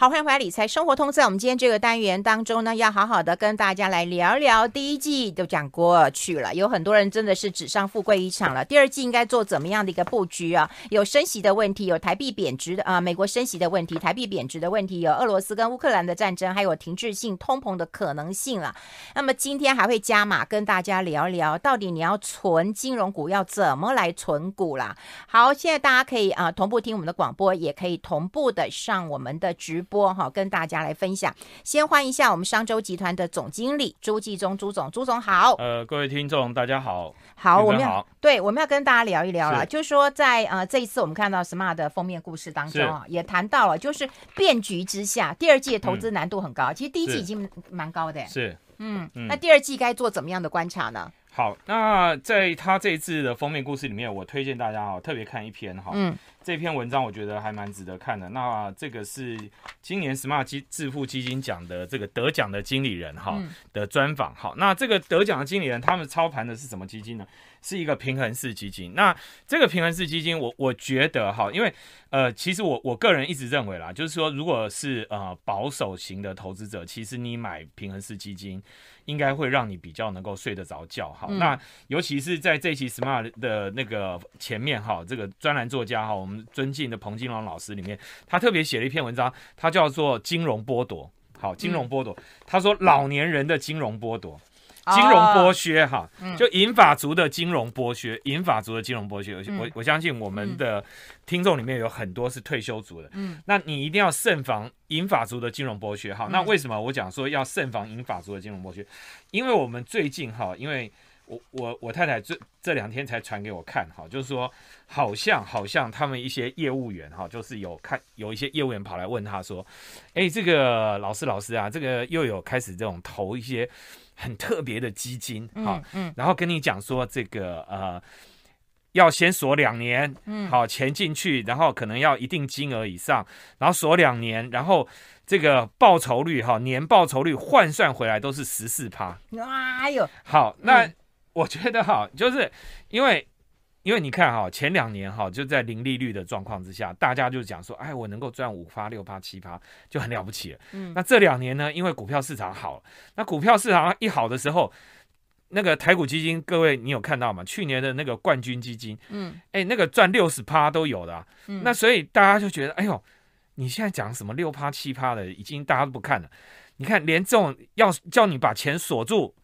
好，欢迎回来理财生活通。在我们今天这个单元当中呢，要好好的跟大家来聊聊。第一季都讲过去了，有很多人真的是纸上富贵一场了。第二季应该做怎么样的一个布局啊？有升息的问题，有台币贬值的啊，美国升息的问题，台币贬值的问题，有俄罗斯跟乌克兰的战争，还有停滞性通膨的可能性了。那么今天还会加码跟大家聊聊，到底你要存金融股要怎么来存股啦？好，现在大家可以啊同步听我们的广播，也可以同步的上我们的直播。播哈，跟大家来分享。先欢迎一下我们商周集团的总经理朱继忠朱总，朱总好。呃，各位听众大家好。好，我们要对我们要跟大家聊一聊了，就是说在呃这一次我们看到 Smart 的封面故事当中啊，也谈到了，就是变局之下，第二季的投资难度很高。嗯、其实第一季已经蛮高的，是嗯，嗯，那第二季该做怎么样的观察呢？好，那在他这一次的封面故事里面，我推荐大家哈，特别看一篇哈，嗯，这篇文章我觉得还蛮值得看的。那这个是今年 Smart 基致富基金奖的这个得奖的经理人哈的专访。好，那这个得奖的经理人他们操盘的是什么基金呢？是一个平衡式基金。那这个平衡式基金我，我我觉得哈，因为呃，其实我我个人一直认为啦，就是说，如果是呃保守型的投资者，其实你买平衡式基金。应该会让你比较能够睡得着觉，好，那尤其是在这期 Smart 的那个前面哈，这个专栏作家哈，我们尊敬的彭金龙老师里面，他特别写了一篇文章，他叫做《金融剥夺》，好，金融剥夺，他说老年人的金融剥夺。金融剥削哈，就银发族的金融剥削，银发族的金融剥削。我我相信我们的听众里面有很多是退休族的，嗯，那你一定要慎防银发族的金融剥削哈。那为什么我讲说要慎防银发族的金融剥削？因为我们最近哈，因为我我我太太这这两天才传给我看哈，就是说好像好像他们一些业务员哈，就是有看有一些业务员跑来问他说，哎，这个老师老师啊，这个又有开始这种投一些。很特别的基金，好，嗯，然后跟你讲说这个呃，要先锁两年，嗯，好，钱进去，然后可能要一定金额以上，然后锁两年，然后这个报酬率哈，年报酬率换算回来都是十四趴，哎呦，好，那我觉得哈，就是因为。因为你看哈，前两年哈就在零利率的状况之下，大家就讲说，哎，我能够赚五趴、六趴、七趴就很了不起了。嗯，那这两年呢，因为股票市场好，那股票市场一好的时候，那个台股基金，各位你有看到吗？去年的那个冠军基金，嗯，哎，那个赚六十趴都有的啊。嗯，那所以大家就觉得，哎呦，你现在讲什么六趴、七趴的，已经大家都不看了。你看，连这种要叫你把钱锁住。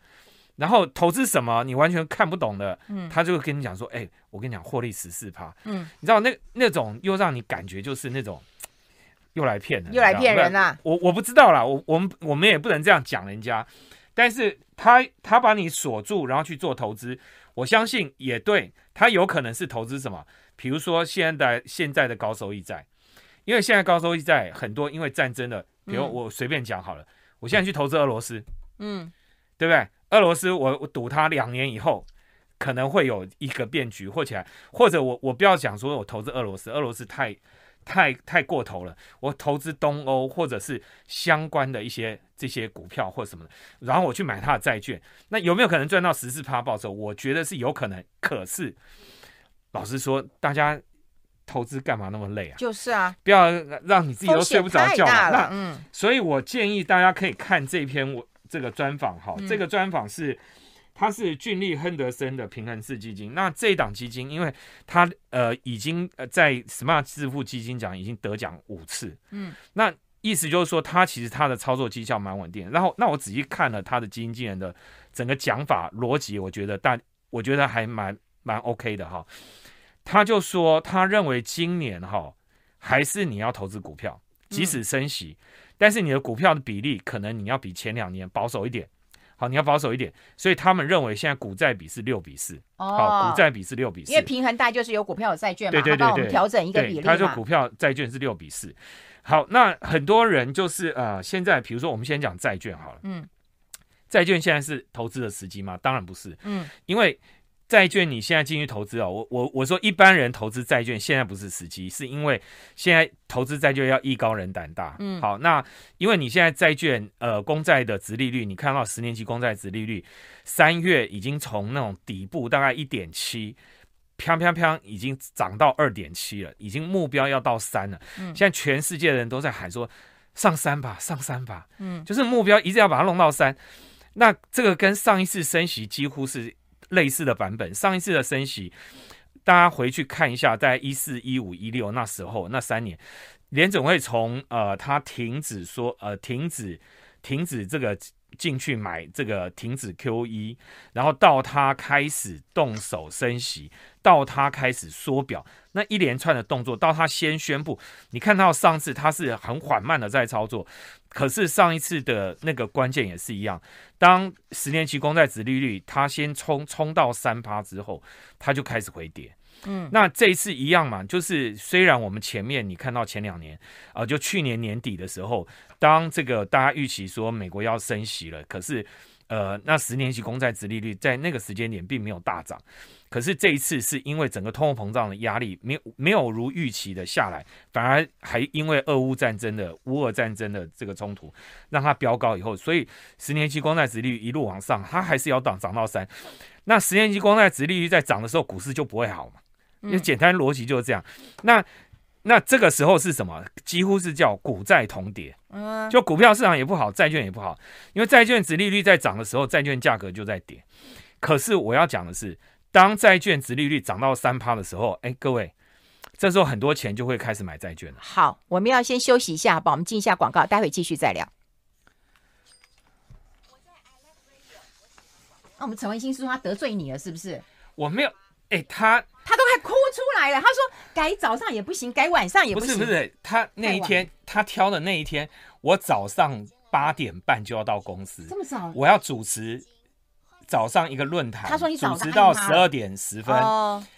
然后投资什么你完全看不懂的，嗯，他就会跟你讲说，哎，我跟你讲，获利十四趴，嗯，你知道那那种又让你感觉就是那种 又来骗人，又来骗人啦。我我不知道啦，我我们我们也不能这样讲人家，但是他他把你锁住，然后去做投资，我相信也对，他有可能是投资什么，比如说现在现在的高收益债，因为现在高收益债很多，因为战争的，比如我随便讲好了，嗯，我现在去投资俄罗斯，嗯，对不对？俄罗斯，我我赌他两年以后可能会有一个变局，或起来，或者我我不要讲说我投资俄罗斯，俄罗斯太太太过头了，我投资东欧或者是相关的一些这些股票或什么的，然后我去买他的债券，那有没有可能赚到十四趴报酬？我觉得是有可能，可是老实说，大家投资干嘛那么累啊？就是啊，不要让你自己都睡不着觉。那嗯，所以我建议大家可以看这篇我。这个专访哈，这个专访是，它是俊利亨德森的平衡式基金。那这一档基金，因为它呃已经呃在 Smart 致富基金奖已经得奖五次，嗯，那意思就是说，它其实它的操作绩效蛮稳定。然后，那我仔细看了他的基金经理人的整个讲法逻辑，我觉得大我觉得还蛮蛮 OK 的哈。他就说，他认为今年哈还是你要投资股票，即使升息。嗯但是你的股票的比例可能你要比前两年保守一点，好，你要保守一点，所以他们认为现在股债比是六比四，好，股债比是六比四，因为平衡大就是有股票有债券嘛，对对对，对，调整一个比例，他说股票债券是六比四，好，那很多人就是呃，现在比如说我们先讲债券好了，嗯，债券现在是投资的时机吗？当然不是，嗯，因为。债券你现在进去投资哦，我我我说一般人投资债券现在不是时机，是因为现在投资债券要艺高人胆大。嗯，好，那因为你现在债券呃公债的殖利率，你看到十年期公债殖利率三月已经从那种底部大概一点七，啪啪啪已经涨到二点七了，已经目标要到三了。嗯，现在全世界的人都在喊说上三吧，上三吧，嗯，就是目标一直要把它弄到三。那这个跟上一次升息几乎是类似的版本。上一次的升息，大家回去看一下，在一四一五一六那时候那三年，联总会从呃，他停止说呃，停止停止这个。进去买这个停止 QE，然后到他开始动手升息，到他开始缩表，那一连串的动作，到他先宣布，你看到上次他是很缓慢的在操作，可是上一次的那个关键也是一样，当十年期公债殖利率他先冲冲到三趴之后，他就开始回跌。嗯，那这一次一样嘛，就是虽然我们前面你看到前两年啊、就去年年底的时候，当这个大家预期说美国要升息了，可是呃，那十年期公债殖利率在那个时间点并没有大涨，可是这一次是因为整个通货膨胀的压力没有没有如预期的下来，反而还因为俄乌战争的乌俄战争的这个冲突让它飙高以后，所以十年期公债殖利率一路往上，它还是要涨涨到三。那十年期公债殖利率在涨的时候，股市就不会好嘛。因为简单逻辑就是这样，那那这个时候是什么？几乎是叫股债同跌，就股票市场也不好，债券也不好。因为债券值利率在涨的时候，债券价格就在跌。可是我要讲的是，当债券值利率涨到三趴的时候，哎，各位，这时候很多钱就会开始买债券了。好，我们要先休息一下，好不好？我们进一下广告，待会继续再聊。那我们陈文新说他得罪你了，是不是？我没有。哎、欸，他他都快哭出来了。他说改早上也不行，改晚上也不行。不是不是，他那一天他挑的那一天，我早上八点半就要到公司，这么早，我要主持早上一个论坛。他说你主持到十二点十分，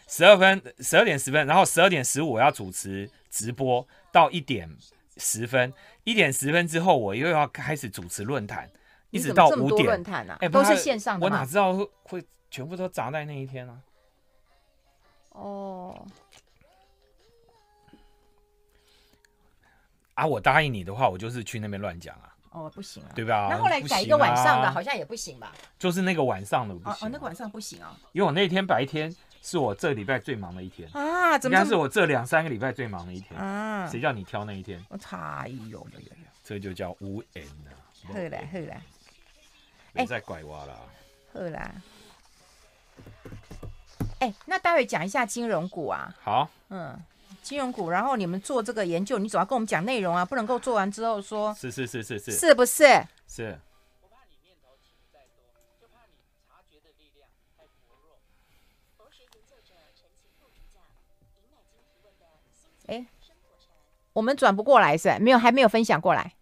十二分十二点十分，然后十二点十五我要主持直播到一点十分，一点十分之后我又要开始主持论坛，一直到五点。论坛啊，都是线上的。我哪知道会全部都砸在那一天啊？哦，啊！我答应你的话，我就是去那边乱讲啊。哦，不行啊，对吧？那后来改一个晚上的，好像也不行吧？就是那个晚上的不行。哦，那个晚上不行啊，因为我那天白天是我这礼拜最忙的一天啊，怎么？应该是我这两三个礼拜最忙的一天啊？谁叫你挑那一天？我哎呦，这就叫无缘了。好嘞，好嘞，别再拐弯了。好啦。哎，那待会讲一下金融股啊。好，嗯，金融股，然后你们做这个研究，你总要跟我们讲内容啊，不能够做完之后说，是是是是是，是不是？是。哎，我们转不过来是？没有，还没有分享过来。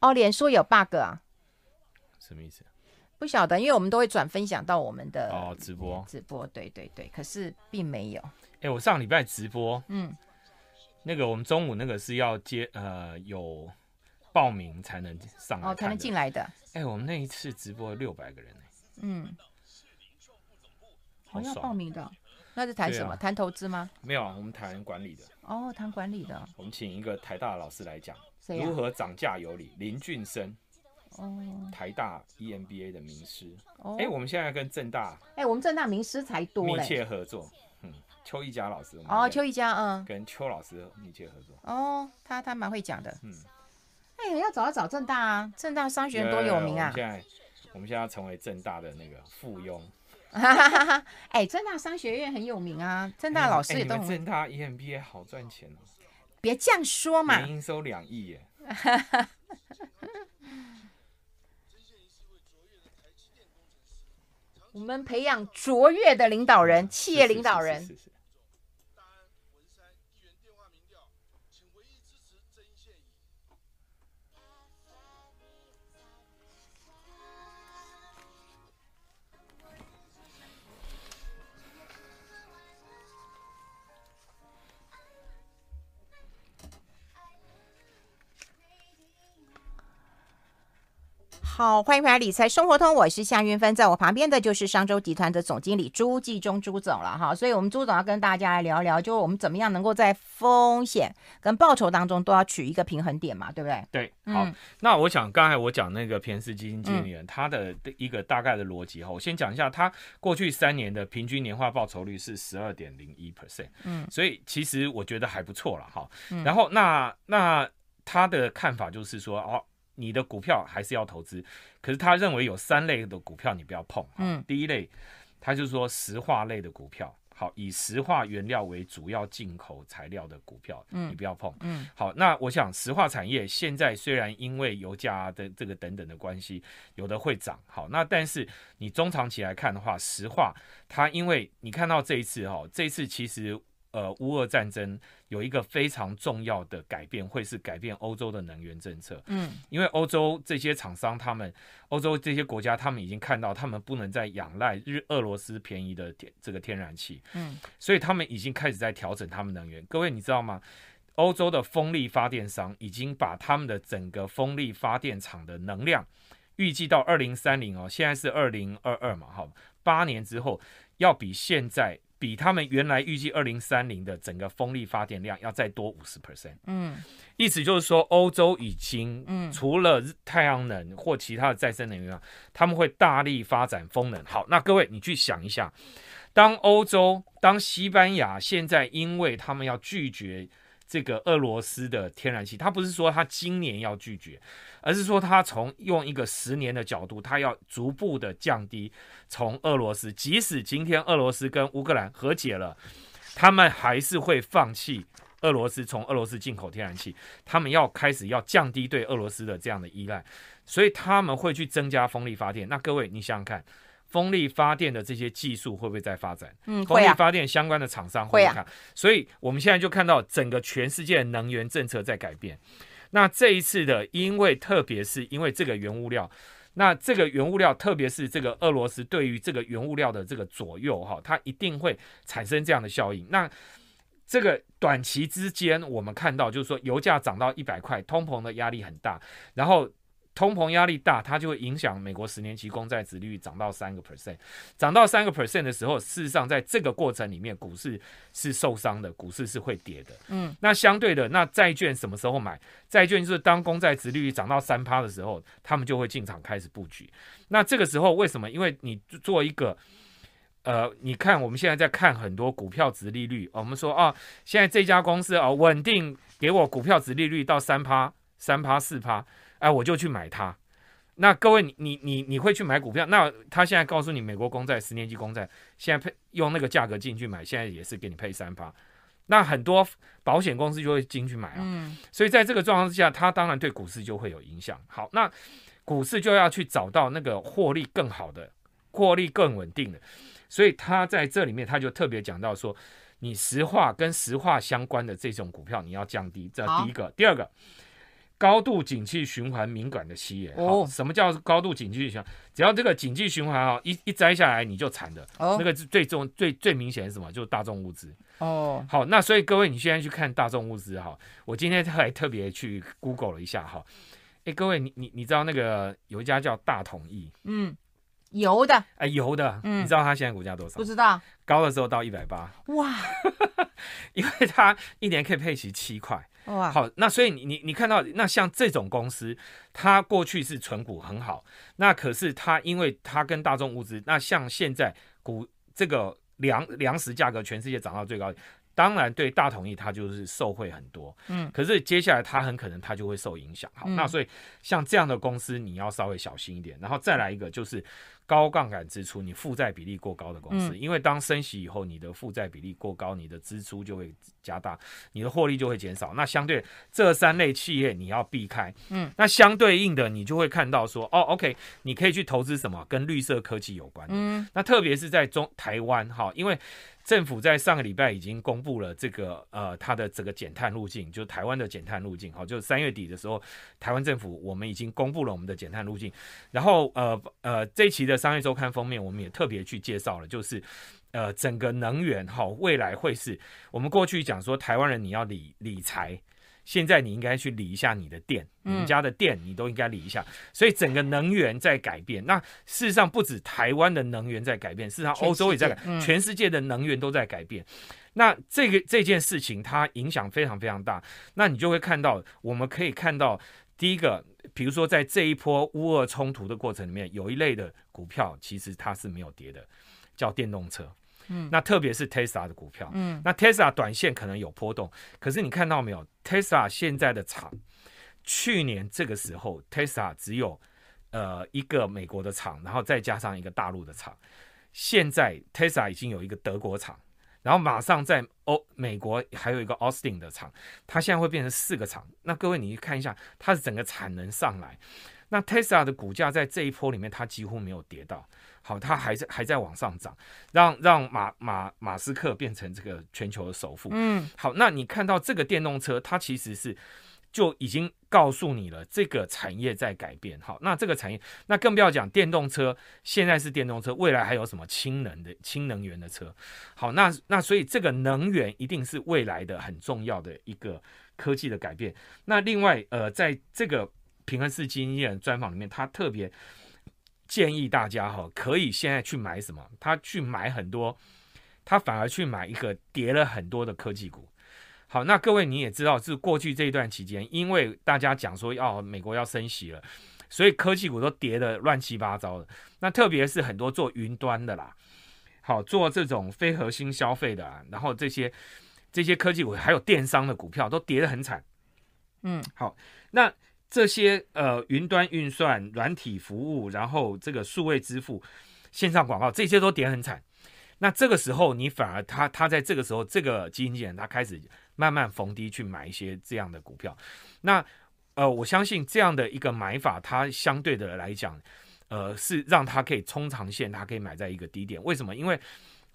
哦，脸书有 bug 啊？什么意思？不晓得，因为我们都会转分享到我们的哦直播直播，对对对，可是并没有。哎、欸，我上礼拜直播，嗯，那个我们中午那个是要接呃有报名才能上来，哦，才能进来的。哎、欸，我们那一次直播六百个人呢，嗯，好像要报名的，那是谈什么？谈、啊、投资吗？没有啊，我们谈管理的。哦，谈管理的。我们请一个台大的老师来讲，如何涨价有理，林俊生。哦，台大 EMBA 的名师，哎、欸，我们现在跟正大，哎、欸，我们正大名师才多，密切合作，嗯，邱一佳老师，哦，邱一佳，嗯，跟邱老师密切合作，哦，他他蛮会讲的，嗯，哎、欸，要找要找正大啊，正大商学院多有名啊，现在我们现在要成为正大的那个附庸，哈哈哈哎、正，大商学院很有名啊，正大老师也都，政、欸、大 EMBA 好赚钱哦，别这样说嘛，年营收两亿耶。我们培养卓越的领导人，企业领导人。好，欢迎回来理财生活通，我是夏云芬，在我旁边的就是商周集团的总经理朱继忠朱总了哈，所以我们朱总要跟大家来聊聊，就是我们怎么样能够在风险跟报酬当中都要取一个平衡点嘛，对不对？对，好，嗯、那我想刚才我讲那个皮恩斯基金经理人，嗯、他的一个大概的逻辑哈，我先讲一下，他过去三年的平均年化报酬率是十二点零一 percent，嗯，所以其实我觉得还不错了哈，嗯、然后那那他的看法就是说哦。你的股票还是要投资，可是他认为有三类的股票你不要碰。嗯，第一类，他就是说石化类的股票，好，以石化原料为主要进口材料的股票，嗯，你不要碰。嗯，好，那我想石化产业现在虽然因为油价的这个等等的关系，有的会涨，好，那但是你中长期来看的话，石化它因为你看到这一次哈，这一次其实。呃，乌俄战争有一个非常重要的改变，会是改变欧洲的能源政策。嗯，因为欧洲这些厂商，他们欧洲这些国家，他们已经看到，他们不能再仰赖日俄罗斯便宜的天这个天然气。嗯，所以他们已经开始在调整他们能源。各位，你知道吗？欧洲的风力发电商已经把他们的整个风力发电厂的能量预计到二零三零哦，现在是二零二二嘛，好，八年之后要比现在。比他们原来预计二零三零的整个风力发电量要再多五十 percent，嗯，意思就是说，欧洲已经，嗯，除了太阳能或其他的再生能源，他们会大力发展风能。好，那各位你去想一下，当欧洲、当西班牙现在因为他们要拒绝。这个俄罗斯的天然气，他不是说他今年要拒绝，而是说他从用一个十年的角度，他要逐步的降低从俄罗斯，即使今天俄罗斯跟乌克兰和解了，他们还是会放弃俄罗斯从俄罗斯进口天然气，他们要开始要降低对俄罗斯的这样的依赖，所以他们会去增加风力发电。那各位，你想想看。风力发电的这些技术会不会再发展？嗯，风力发电相关的厂商会看，所以我们现在就看到整个全世界的能源政策在改变。那这一次的，因为特别是因为这个原物料，那这个原物料，特别是这个俄罗斯对于这个原物料的这个左右哈，它一定会产生这样的效应。那这个短期之间，我们看到就是说，油价涨到一百块，通膨的压力很大，然后。通膨压力大，它就会影响美国十年期公债殖利率涨到三个 percent，涨到三个 percent 的时候，事实上在这个过程里面，股市是受伤的，股市是会跌的。嗯，那相对的，那债券什么时候买？债券就是当公债殖利率涨到三趴的时候，他们就会进场开始布局。那这个时候为什么？因为你做一个，呃，你看我们现在在看很多股票值利率，我们说啊，现在这家公司啊稳定给我股票值利率到三趴、三趴、四趴。哎，我就去买它。那各位，你你你你会去买股票？那他现在告诉你，美国公债十年期公债现在配用那个价格进去买，现在也是给你配三趴。那很多保险公司就会进去买啊。嗯。所以在这个状况之下，它当然对股市就会有影响。好，那股市就要去找到那个获利更好的、获利更稳定的。所以他在这里面，他就特别讲到说，你石化跟石化相关的这种股票，你要降低。这第一个，第二个。高度景气循环敏感的企业，哦，什么叫高度景气循环？只要这个景气循环啊，一一摘下来你就惨的。哦，那个是最重、最最明显的是什么？就是大众物资。哦，好，那所以各位，你现在去看大众物资哈，我今天还特别去 Google 了一下哈。哎，各位，你你你知道那个有一家叫大统一，嗯，油的，哎，油的，嗯，你知道它现在股价多少？不知道，高的时候到一百八，哇，因为它一年可以配息七块。哇，好，那所以你你你看到那像这种公司，它过去是存股很好，那可是它因为它跟大众物资，那像现在股这个粮粮食价格全世界涨到最高，当然对大统一它就是受惠很多，嗯，可是接下来它很可能它就会受影响，好，那所以像这样的公司你要稍微小心一点，然后再来一个就是。高杠杆支出，你负债比例过高的公司，嗯、因为当升息以后，你的负债比例过高，你的支出就会加大，你的获利就会减少。那相对这三类企业你要避开，嗯，那相对应的你就会看到说，哦，OK，你可以去投资什么跟绿色科技有关的，嗯，那特别是在中台湾哈，因为。政府在上个礼拜已经公布了这个呃，它的这个减碳路径，就是台湾的减碳路径。好，就是三月底的时候，台湾政府我们已经公布了我们的减碳路径。然后呃呃，这一期的商业周刊封面，我们也特别去介绍了，就是呃整个能源哈，未来会是我们过去讲说台湾人你要理理财，现在你应该去理一下你的电，你们家的电你都应该理一下。所以整个能源在改变。那事实上不止台湾的能源在改变，事实上欧洲也在改，全世界的能源都在改变。那这个这件事情它影响非常非常大。那你就会看到，我们可以看到第一个，比如说在这一波乌俄冲突的过程里面，有一类的股票其实它是没有跌的，叫电动车。嗯，那特别是 Tesla 的股票，嗯，那 Tesla 短线可能有波动，可是你看到没有？Tesla 现在的厂，去年这个时候 Tesla 只有呃一个美国的厂，然后再加上一个大陆的厂，现在 Tesla 已经有一个德国厂，然后马上在欧美国还有一个 Austin 的厂，它现在会变成四个厂。那各位你去看一下，它的整个产能上来，那 Tesla 的股价在这一波里面它几乎没有跌到。好，它还在还在往上涨，让让马马马斯克变成这个全球的首富。嗯，好，那你看到这个电动车，它其实是就已经告诉你了，这个产业在改变。好，那这个产业，那更不要讲电动车，现在是电动车，未来还有什么氢能的氢能源的车？好，那那所以这个能源一定是未来的很重要的一个科技的改变。那另外，呃，在这个平衡式经济人专访里面，他特别。建议大家哈，可以现在去买什么？他去买很多，他反而去买一个跌了很多的科技股。好，那各位你也知道，是过去这一段期间，因为大家讲说要美国要升息了，所以科技股都跌得乱七八糟的。那特别是很多做云端的啦，好，做这种非核心消费的啊，然后这些这些科技股还有电商的股票都跌得很惨。嗯，好，那。这些呃，云端运算、软体服务，然后这个数位支付、线上广告，这些都跌很惨。那这个时候，你反而他他在这个时候，这个基金经理人他开始慢慢逢低去买一些这样的股票。那呃，我相信这样的一个买法，它相对的来讲，呃，是让他可以冲长线，他可以买在一个低点。为什么？因为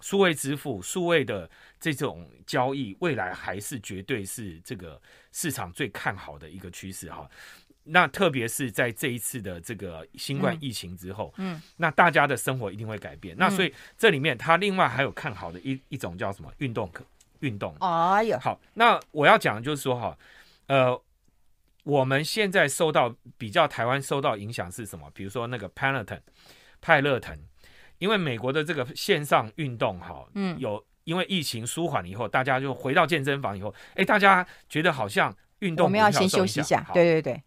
数位支付、数位的这种交易，未来还是绝对是这个市场最看好的一个趋势哈。那特别是在这一次的这个新冠疫情之后，嗯，嗯，那大家的生活一定会改变。嗯、那所以这里面他另外还有看好的一一种叫什么运动可运动。哎呀，好，那我要讲的就是说哈，呃，我们现在受到比较台湾受到影响是什么？比如说那个 Peloton 派乐腾，因为美国的这个线上运动哈，嗯，有因为疫情舒缓以后，大家就回到健身房以后，哎，大家觉得好像运动我们要先休息一下，对对对。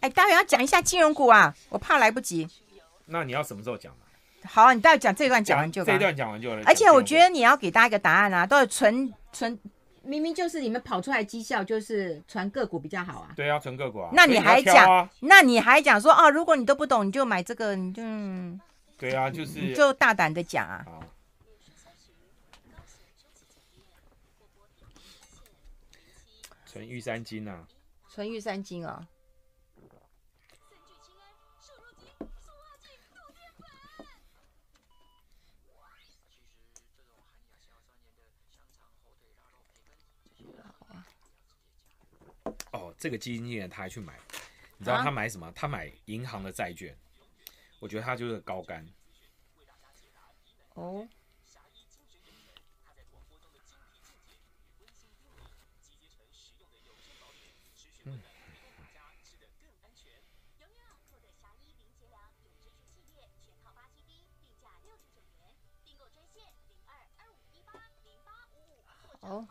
哎，待会要讲一下金融股啊，我怕来不及。那你要什么时候讲？好，你待会讲这段讲完就。这段讲完就。而且我觉得你要给大家一个答案啊，都是纯纯，明明就是你们跑出来绩效就是纯个股比较好啊。对啊，纯个股啊。那你还讲？啊、那你还讲说哦，如果你都不懂，你就买这个，你就。对啊，就是。你就大胆的讲啊。好。纯玉三金啊。纯玉三金啊。哦，这个基金经理他还去买，你知道他买什么？啊、他买银行的债券，我觉得他就是高干。哦。嗯。哦。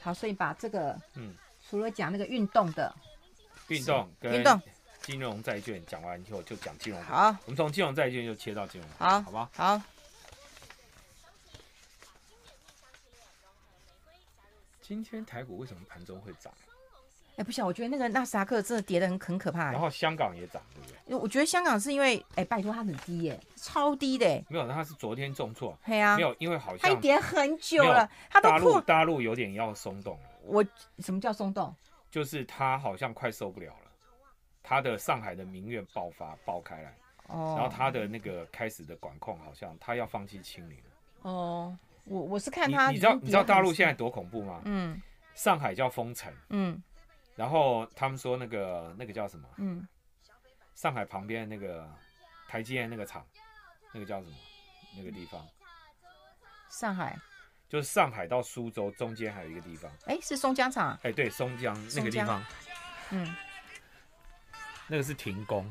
好，所以把这个，嗯，除了讲那个运动的，运动跟运动金融债券讲完以后，就讲金融。好，我们从金融债券就切到金融。好，好吧。好。今天台股为什么盘中会涨？哎，不晓得，我觉得那个纳斯达克真的跌得很很可怕。然后香港也涨，对不对？因为我觉得香港是因为，哎，拜托它很低耶，超低的。没有，那它是昨天重挫。对啊。没有，因为好像它跌很久了，它都大陆大陆有点要松动了。我什么叫松动？就是它好像快受不了了，它的上海的民怨爆发爆开来，哦，然后它的那个开始的管控好像它要放弃清零。哦，我我是看它，你知道你知道大陆现在多恐怖吗？嗯。上海叫封城。嗯。然后他们说那个那个叫什么？嗯，上海旁边那个台积电那个厂，那个叫什么？那个地方？上海就是上海到苏州中间还有一个地方，哎，是松江厂，哎，对，松江那个地方，嗯，那个是停工。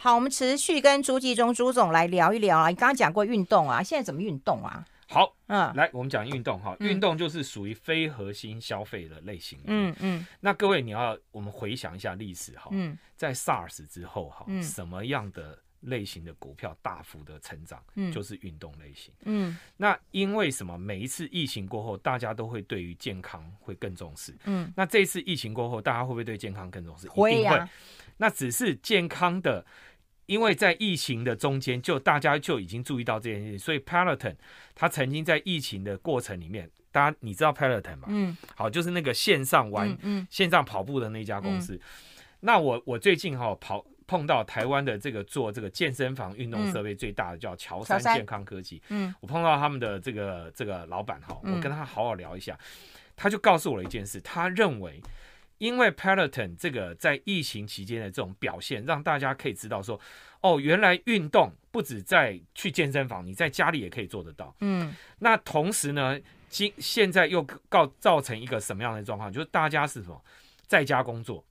好，我们持续跟朱继忠朱总来聊一聊啊。你刚刚讲过运动啊，现在怎么运动啊？好，嗯，来，我们讲运动哈。运动就是属于非核心消费的类型。嗯嗯。那各位，你要我们回想一下历史哈。嗯。在 SARS 之后哈，什么样的类型的股票大幅的成长？嗯，就是运动类型。嗯。那因为什么？每一次疫情过后，大家都会对于健康会更重视。嗯。那这一次疫情过后，大家会不会对健康更重视？会呀。会。那只是健康的。因为在疫情的中间，就大家就已经注意到这件事情，所以 Peloton 他曾经在疫情的过程里面，大家你知道 Peloton 吗？嗯，好，就是那个线上玩、嗯嗯、线上跑步的那家公司。嗯、那我我最近哈、哦、跑碰到台湾的这个做这个健身房运动设备最大的叫乔山健康科技。嗯，我碰到他们的这个这个老板哈，我跟他好好聊一下，嗯、他就告诉我了一件事，他认为。因为 Peloton 这个在疫情期间的这种表现，让大家可以知道说，哦，原来运动不止在去健身房，你在家里也可以做得到。嗯，那同时呢，今现在又告造成一个什么样的状况？就是大家是什么在家工作，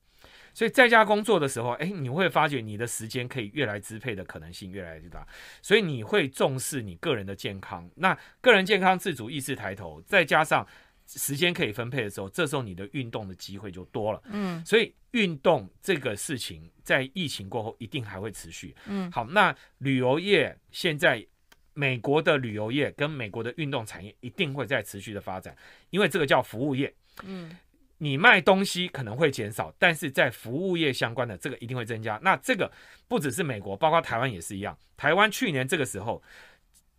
所以在家工作的时候，哎，你会发觉你的时间可以越来支配的可能性越来越大，所以你会重视你个人的健康。那个人健康自主意识抬头，再加上。时间可以分配的时候，这时候你的运动的机会就多了。嗯，所以运动这个事情在疫情过后一定还会持续。嗯，好，那旅游业现在美国的旅游业跟美国的运动产业一定会在持续的发展，因为这个叫服务业。嗯，你卖东西可能会减少，但是在服务业相关的这个一定会增加。那这个不只是美国，包括台湾也是一样。台湾去年这个时候，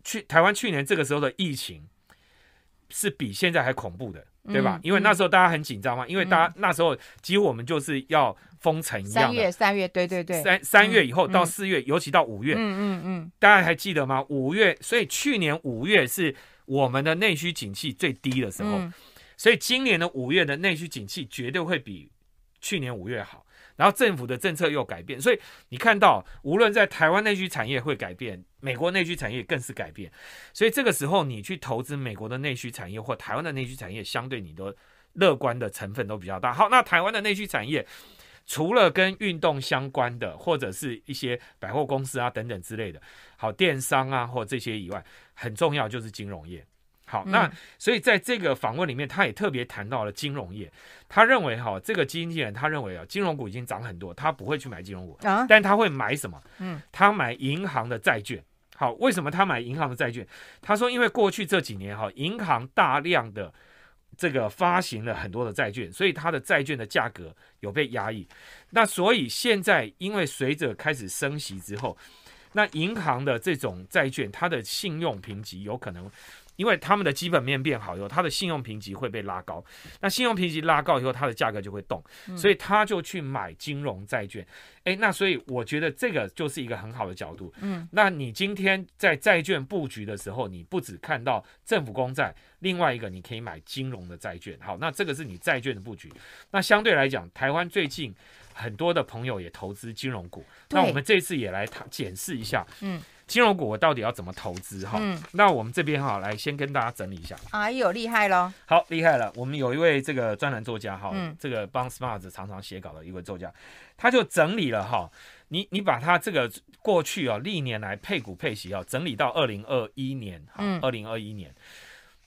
去台湾去年这个时候的疫情。是比现在还恐怖的，对吧？嗯、因为那时候大家很紧张嘛，嗯、因为大家那时候几乎我们就是要封城一样。三月，三月，对对对，三三月以后到四月，嗯、尤其到五月，嗯嗯嗯，嗯大家还记得吗？五月，所以去年五月是我们的内需景气最低的时候，嗯、所以今年的五月的内需景气绝对会比去年五月好。然后政府的政策又改变，所以你看到，无论在台湾内需产业会改变，美国内需产业更是改变。所以这个时候，你去投资美国的内需产业或台湾的内需产业，相对你的乐观的成分都比较大。好，那台湾的内需产业除了跟运动相关的，或者是一些百货公司啊等等之类的，好，电商啊或这些以外，很重要就是金融业。好，那所以在这个访问里面，他也特别谈到了金融业。他认为哈，这个经纪人他认为啊，金融股已经涨很多，他不会去买金融股，但他会买什么？嗯，他买银行的债券。好，为什么他买银行的债券？他说，因为过去这几年哈，银行大量的这个发行了很多的债券，所以它的债券的价格有被压抑。那所以现在，因为随着开始升息之后，那银行的这种债券，它的信用评级有可能。因为他们的基本面变好以后，他的信用评级会被拉高。那信用评级拉高以后，它的价格就会动，所以他就去买金融债券。诶，那所以我觉得这个就是一个很好的角度。嗯，那你今天在债券布局的时候，你不只看到政府公债，另外一个你可以买金融的债券。好，那这个是你债券的布局。那相对来讲，台湾最近很多的朋友也投资金融股。那我们这次也来谈检视一下。嗯。金融股我到底要怎么投资哈？嗯，那我们这边哈，来先跟大家整理一下。哎呦，厉害喽！好，厉害了。我们有一位这个专栏作家哈，嗯、这个帮 Smart 常常写稿的一位作家，他就整理了哈。你你把他这个过去啊历年来配股配息啊整理到二零二一年，嗯，二零二一年，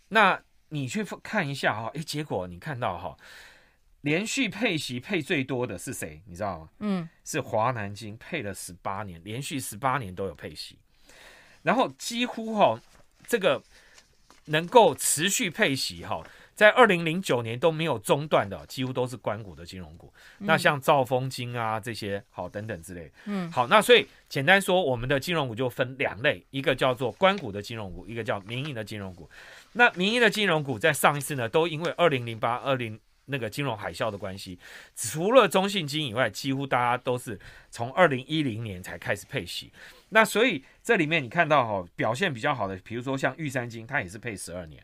那你去看一下哈，哎，结果你看到哈，连续配息配最多的是谁？你知道吗？嗯，是华南金配了十八年，连续十八年都有配息。然后几乎哈，这个能够持续配息哈，在二零零九年都没有中断的，几乎都是关股的金融股。嗯、那像兆丰金啊这些，好等等之类。嗯，好，那所以简单说，我们的金融股就分两类，一个叫做关股的金融股，一个叫民营的金融股。那民营的金融股在上一次呢，都因为二零零八二零那个金融海啸的关系，除了中信金以外，几乎大家都是从二零一零年才开始配息。那所以这里面你看到哈，表现比较好的，比如说像玉山金，它也是配十二年。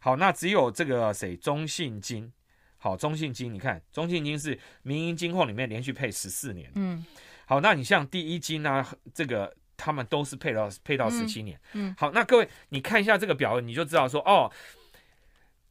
好，那只有这个谁中信金，好，中信金，你看中信金是民营金控里面连续配十四年。嗯，好，那你像第一金啊，这个他们都是配到配到十七年。嗯，嗯好，那各位你看一下这个表，你就知道说哦。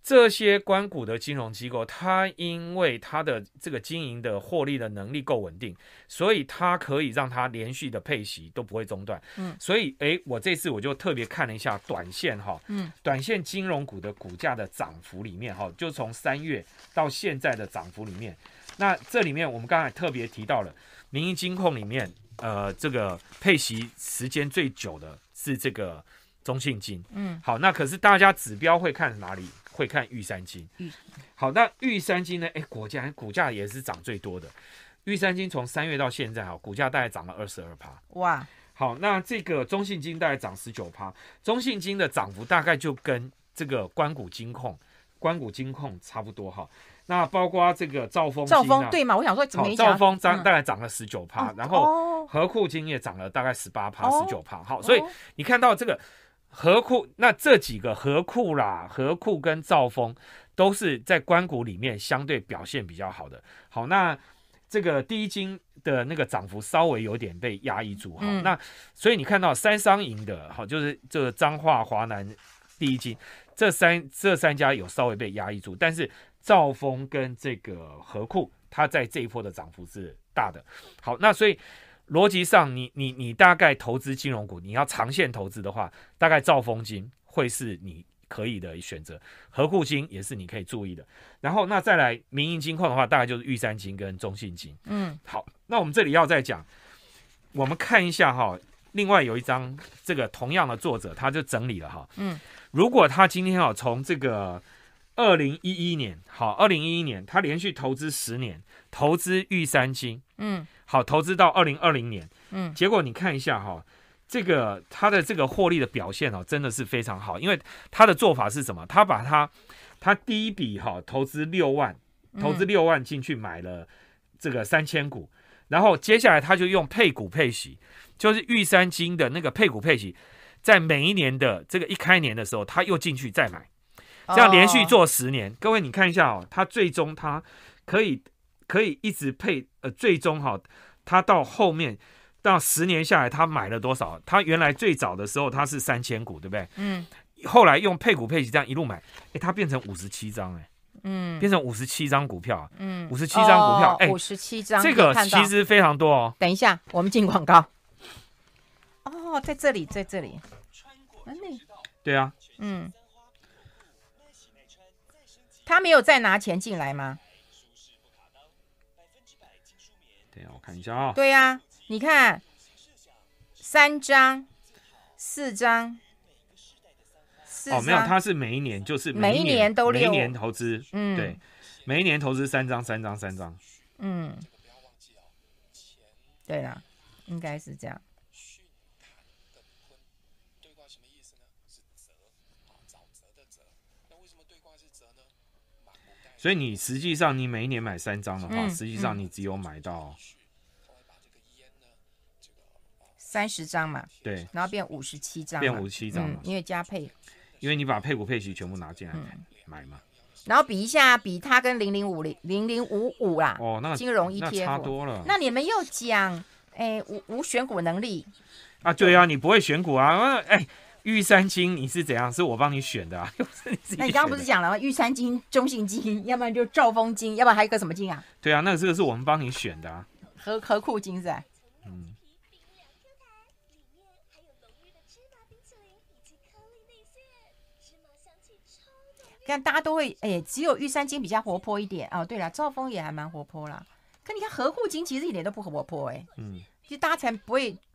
这些关股的金融机构，它因为它的这个经营的获利的能力够稳定，所以它可以让它连续的配息都不会中断。嗯，所以诶，我这次我就特别看了一下短线哈，嗯，短线金融股的股价的涨幅里面哈，就从三月到现在的涨幅里面，那这里面我们刚才特别提到了民营金控里面，呃，这个配息时间最久的是这个中信金。嗯，好，那可是大家指标会看哪里？会看玉山金，好，那玉山金呢？哎，股价股价也是涨最多的。玉山金从三月到现在，哈，股价大概涨了二十二趴。哇，好，那这个中信金大概涨十九趴。中信金的涨幅大概就跟这个关谷金控、关谷金控差不多哈。那包括这个兆丰、啊，兆丰对嘛？我想说怎么，兆丰涨大概涨了十九趴，然后和库金也涨了大概十八趴、十九趴。好，所以你看到这个。合库那这几个河库啦，河库跟兆丰都是在关谷里面相对表现比较好的。好，那这个第一金的那个涨幅稍微有点被压抑住哈。嗯、那所以你看到三商银的，好，就是这个彰化、华南、第一金这三这三家有稍微被压抑住，但是兆丰跟这个河库，它在这一波的涨幅是大的。好，那所以。逻辑上你，你你你大概投资金融股，你要长线投资的话，大概兆丰金会是你可以的选择，合库金也是你可以注意的。然后那再来民营金矿的话，大概就是玉山金跟中信金。嗯，好，那我们这里要再讲，我们看一下哈，另外有一张这个同样的作者他就整理了哈，嗯，如果他今天啊从这个二零一一年好，二零一一年他连续投资十年，投资玉山金，嗯。好，投资到二零二零年，嗯，结果你看一下哈，这个他的这个获利的表现哦，真的是非常好，因为他的做法是什么？他把他他第一笔哈投资六万，投资六万进去买了这个三千股，然后接下来他就用配股配息，就是玉山金的那个配股配息，在每一年的这个一开年的时候，他又进去再买，这样连续做十年。各位你看一下哦，他最终他可以。可以一直配，呃，最终哈，他到后面到十年下来，他买了多少？他原来最早的时候他是三千股，对不对？嗯。后来用配股配息这样一路买，哎，他变成五十七张，哎，嗯，变成五十七张股票，嗯，五十七张股票，哎，五十七张，这个其实非常多哦。等一下，我们进广告。哦，在这里，在这里。对啊。嗯。他没有再拿钱进来吗？对，我看一下啊、哦。对呀、啊，你看，三张、四张、四张。哦，没有，它是每一年就是每一年，每一年都每一年投资，嗯，对，每一年投资三张、三张、三张。嗯，对啦，应该是这样。所以你实际上你每一年买三张的话，实际上你只有买到三十张嘛？对，然后变五十七张，变五十七张嘛？因为加配，因为你把配股配息全部拿进来买嘛。然后比一下，比它跟零零五零零零五五啦，哦，那金融 ETF 那差多了。那你们又讲，哎，无无选股能力啊？对啊，你不会选股啊？哎。玉山金你是怎样？是我帮你选的啊？又是你。那你刚刚不是讲了吗？玉山金、中信金，要不然就兆丰金，要不然还有个什么金啊？对啊，那个这个是我们帮你选的啊。合合库金是吧？嗯。看大家都会，哎，只有玉山金比较活泼一点哦。对了，兆丰也还蛮活泼啦。可你看何库金其实一点都不活泼哎。嗯。其实大家才不会。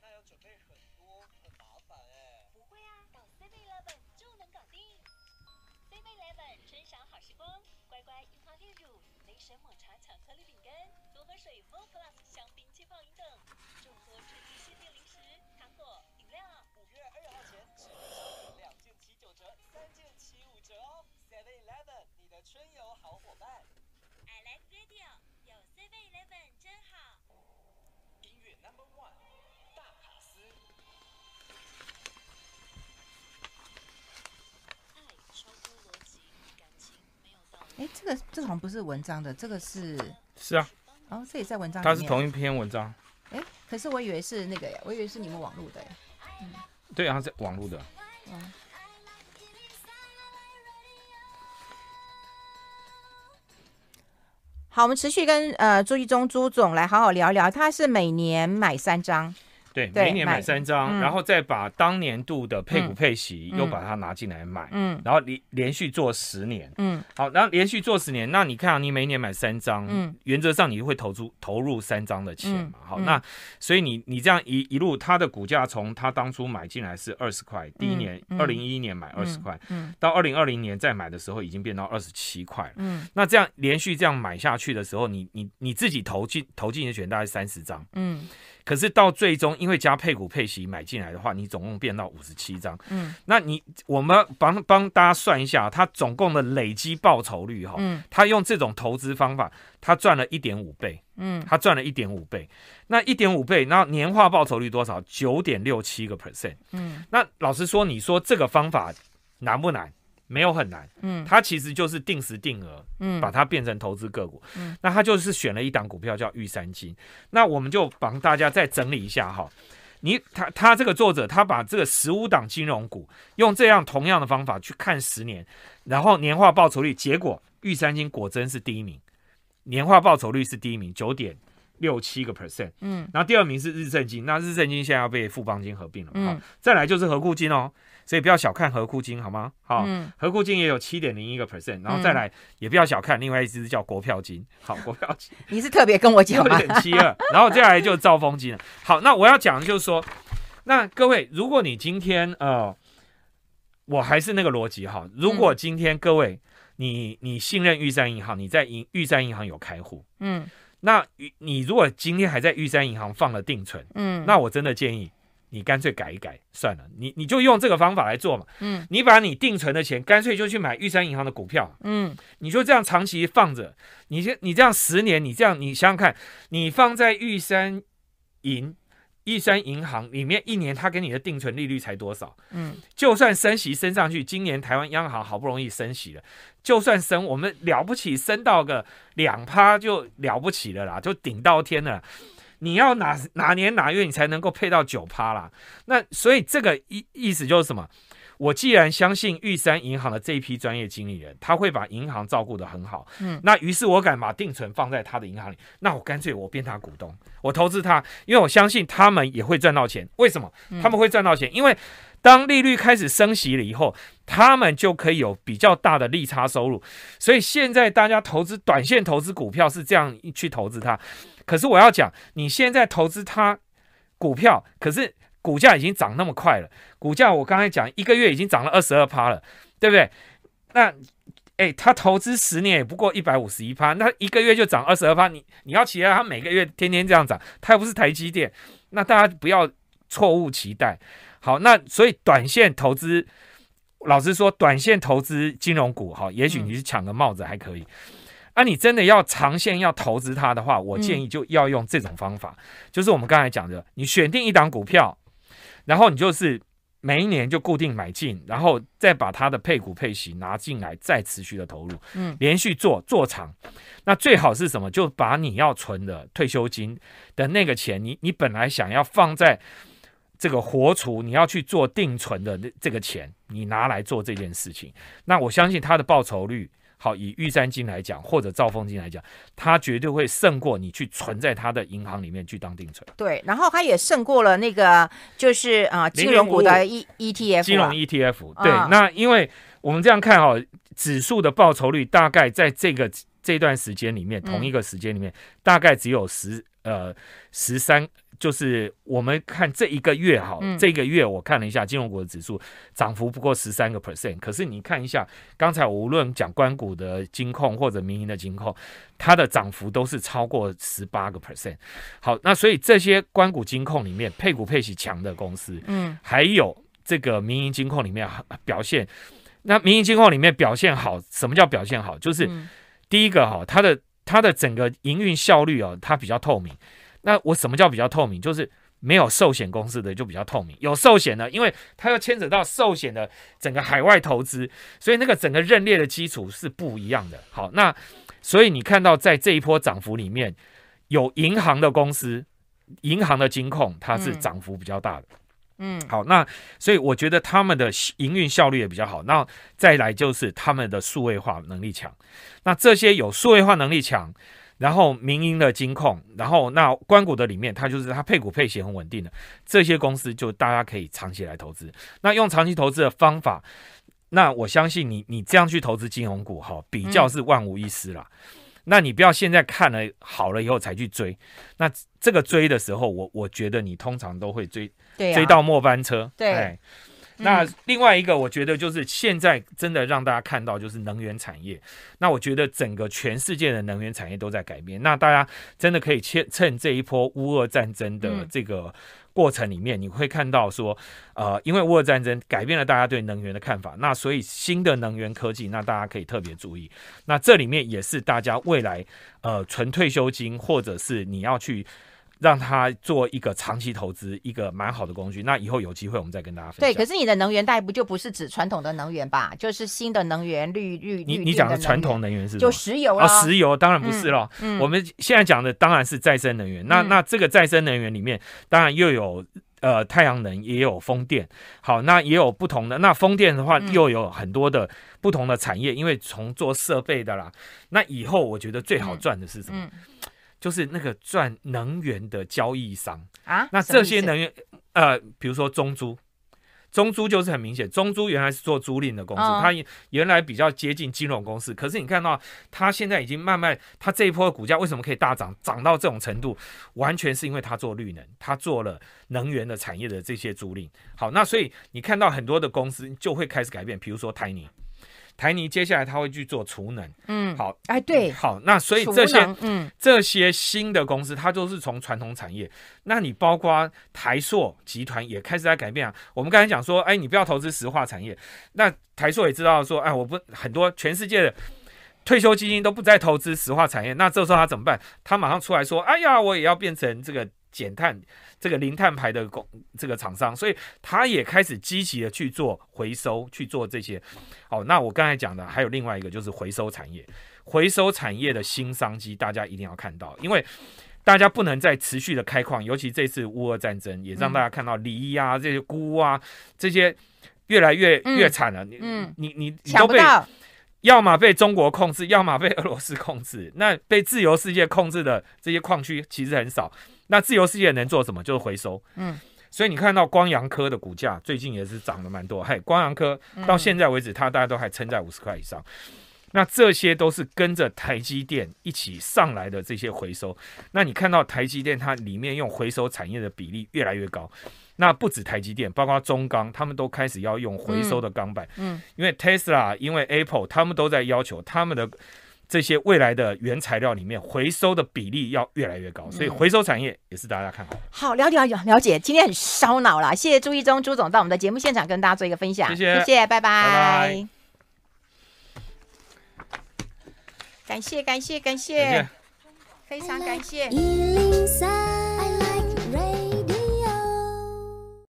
那要准备很多，很麻烦哎。不会啊，到 Seven Eleven 就能搞定。Seven Eleven 春赏好时光，乖乖樱花炼乳、雷神抹茶巧克力饼干、多喝水 Four Plus 香槟气泡饮等，众多春季限定零食、糖果、饮料。五月二号前只能享两件七九折，三件七五折哦。Seven Eleven 你的春游好伙伴。I like radio，有 Seven Eleven Number One，大卡司。哎，这个这个好像不是文章的，这个是是啊，哦，这也在文章里面，它是同一篇文章。哎，可是我以为是那个呀，我以为是你们网络的。嗯，对啊，是网络的。嗯。好，我们持续跟呃朱一中朱总来好好聊聊，他是每年买三张。对，每年买三张，嗯，然后再把当年度的配股配息又把它拿进来买，嗯，然后连连续做十年，嗯，好，然后连续做十年，那你看啊，你每年买三张，嗯，原则上你会投出投入三张的钱嘛，好，那所以你你这样一一路，它的股价从它当初买进来是二十块，第一年二零一一年买二十块，嗯，到二零二零年再买的时候已经变到二十七块，嗯，那这样连续这样买下去的时候，你你你自己投进投进的钱大概三十张，嗯。可是到最终，因为加配股配息买进来的话，你总共变到五十七张。嗯，那你我们帮帮大家算一下，它总共的累积报酬率哈，嗯，他用这种投资方法，他赚了一点五倍。嗯，他赚了一点五倍，那一点五倍，那年化报酬率多少？九点六七个 percent。嗯，那老实说，你说这个方法难不难？没有很难，嗯，它其实就是定时定额，嗯，把它变成投资个股，嗯，那他就是选了一档股票叫玉山金，那我们就帮大家再整理一下哈，你他他这个作者他把这个十五档金融股用这样同样的方法去看十年，然后年化报酬率，结果玉山金果真是第一名，年化报酬率是第一名，九点六七个 percent，嗯，然后第二名是日盛金，那日盛金现在要被富邦金合并了，嗯，再来就是合库金哦。所以不要小看合库金，好吗？好，嗯、合库金也有七点零一个 percent，然后再来也不要小看另外一支叫国票金，好，国票金，你是特别跟我讲吗？六点七二，然后接下来就是兆丰金了。好，那我要讲的就是说，那各位，如果你今天呃，我还是那个逻辑哈，如果今天各位你你信任玉山银行，你在银玉山银行有开户，嗯，那你如果今天还在玉山银行放了定存，嗯，那我真的建议。你干脆改一改算了，你你就用这个方法来做嘛。嗯，你把你定存的钱干脆就去买玉山银行的股票。嗯，你就这样长期放着，你这你这样十年，你这样你想想看，你放在玉山银玉山银行里面一年，它给你的定存利率才多少？嗯，就算升息升上去，今年台湾央行好不容易升息了，就算升，我们了不起升到个两趴就了不起了啦，就顶到天了。你要哪哪年哪月你才能够配到九趴啦？那所以这个意意思就是什么？我既然相信玉山银行的这一批专业经理人，他会把银行照顾得很好，嗯，那于是我敢把定存放在他的银行里，那我干脆我变他股东，我投资他，因为我相信他们也会赚到钱。为什么他们会赚到钱？因为当利率开始升息了以后，他们就可以有比较大的利差收入。所以现在大家投资短线投资股票是这样去投资它。可是我要讲，你现在投资它股票，可是股价已经涨那么快了。股价我刚才讲一个月已经涨了二十二趴了，对不对？那诶，他投资十年也不过一百五十一趴，那一个月就涨二十二趴。你你要期待他每个月天天这样涨，他又不是台积电。那大家不要错误期待。好，那所以短线投资，老实说，短线投资金融股，哈，也许你是抢个帽子还可以。那、啊、你真的要长线要投资它的话，我建议就要用这种方法，嗯、就是我们刚才讲的，你选定一档股票，然后你就是每一年就固定买进，然后再把它的配股配息拿进来，再持续的投入，嗯，连续做做长。那最好是什么？就把你要存的退休金的那个钱，你你本来想要放在这个活储，你要去做定存的这个钱，你拿来做这件事情。那我相信它的报酬率。好，以玉山金来讲，或者兆丰金来讲，它绝对会胜过你去存在它的银行里面去当定存。对，然后它也胜过了那个，就是啊、呃，金融股的 E ETF，金融 ETF。对，嗯、那因为我们这样看哈、哦，指数的报酬率大概在这个这段时间里面，同一个时间里面，嗯、大概只有十呃十三。就是我们看这一个月哈，嗯、这个月我看了一下金融股的指数涨幅不过十三个 percent，可是你看一下刚才我无论讲关股的金控或者民营的金控，它的涨幅都是超过十八个 percent。好，那所以这些关股金控里面配股配息强的公司，嗯，还有这个民营金控里面表现，那民营金控里面表现好，什么叫表现好？就是第一个哈，它的它的整个营运效率哦，它比较透明。那我什么叫比较透明？就是没有寿险公司的就比较透明，有寿险的，因为它要牵扯到寿险的整个海外投资，所以那个整个认列的基础是不一样的。好，那所以你看到在这一波涨幅里面，有银行的公司，银行的金控它是涨幅比较大的。嗯，好，那所以我觉得他们的营运效率也比较好。那再来就是他们的数位化能力强。那这些有数位化能力强。然后民营的金控，然后那关谷的里面，它就是它配股配息很稳定的这些公司，就大家可以长期来投资。那用长期投资的方法，那我相信你你这样去投资金融股哈，比较是万无一失啦。嗯、那你不要现在看了好了以后才去追，那这个追的时候，我我觉得你通常都会追，对啊、追到末班车，对。哎那另外一个，我觉得就是现在真的让大家看到，就是能源产业。那我觉得整个全世界的能源产业都在改变。那大家真的可以趁趁这一波乌俄战争的这个过程里面，你会看到说，呃，因为乌俄战争改变了大家对能源的看法。那所以新的能源科技，那大家可以特别注意。那这里面也是大家未来呃存退休金，或者是你要去。让他做一个长期投资，一个蛮好的工具。那以后有机会我们再跟大家分享。对，可是你的能源带不就不是指传统的能源吧？就是新的能源，绿绿。你你讲的传统能源是什么？就石油啊、哦，石油当然不是了。嗯嗯、我们现在讲的当然是再生能源。嗯、那那这个再生能源里面，当然又有呃太阳能，也有风电。好，那也有不同的。那风电的话，又有很多的不同的产业，嗯、因为从做设备的啦。那以后我觉得最好赚的是什么？嗯嗯就是那个赚能源的交易商啊，那这些能源，呃，比如说中租，中租就是很明显，中租原来是做租赁的公司，哦、它原来比较接近金融公司，可是你看到它现在已经慢慢，它这一波的股价为什么可以大涨，涨到这种程度，完全是因为它做绿能，它做了能源的产业的这些租赁。好，那所以你看到很多的公司就会开始改变，比如说台泥。台泥接下来他会去做储能，嗯，好，哎，对，好，那所以这些，嗯，这些新的公司，它都是从传统产业。那你包括台塑集团也开始在改变啊。我们刚才讲说，哎，你不要投资石化产业。那台塑也知道说，哎，我不很多全世界的退休基金都不再投资石化产业。那这时候他怎么办？他马上出来说，哎呀，我也要变成这个。减碳这个零碳排的工这个厂商，所以他也开始积极的去做回收，去做这些。好，那我刚才讲的还有另外一个就是回收产业，回收产业的新商机，大家一定要看到，因为大家不能再持续的开矿，尤其这次乌俄战争也让大家看到锂啊这些鈷啊这些越来越越惨了。嗯，你你你都被要么被中国控制，要么被俄罗斯控制，那被自由世界控制的这些矿区其实很少。那自由世界能做什么？就是回收。嗯，所以你看到光阳科的股价最近也是涨了蛮多。嘿，光阳科到现在为止，它大家都还撑在五十块以上。那这些都是跟着台积电一起上来的这些回收。那你看到台积电它里面用回收产业的比例越来越高。那不止台积电，包括中钢，他们都开始要用回收的钢板。嗯，因为 Tesla，因为 Apple，他们都在要求他们的。这些未来的原材料里面，回收的比例要越来越高，所以回收产业也是大家看好。好，了解了解了解，今天很烧脑了，谢谢朱一中朱总到我们的节目现场跟大家做一个分享，谢谢。谢谢，拜拜，拜拜，感谢感谢感谢，非常感谢。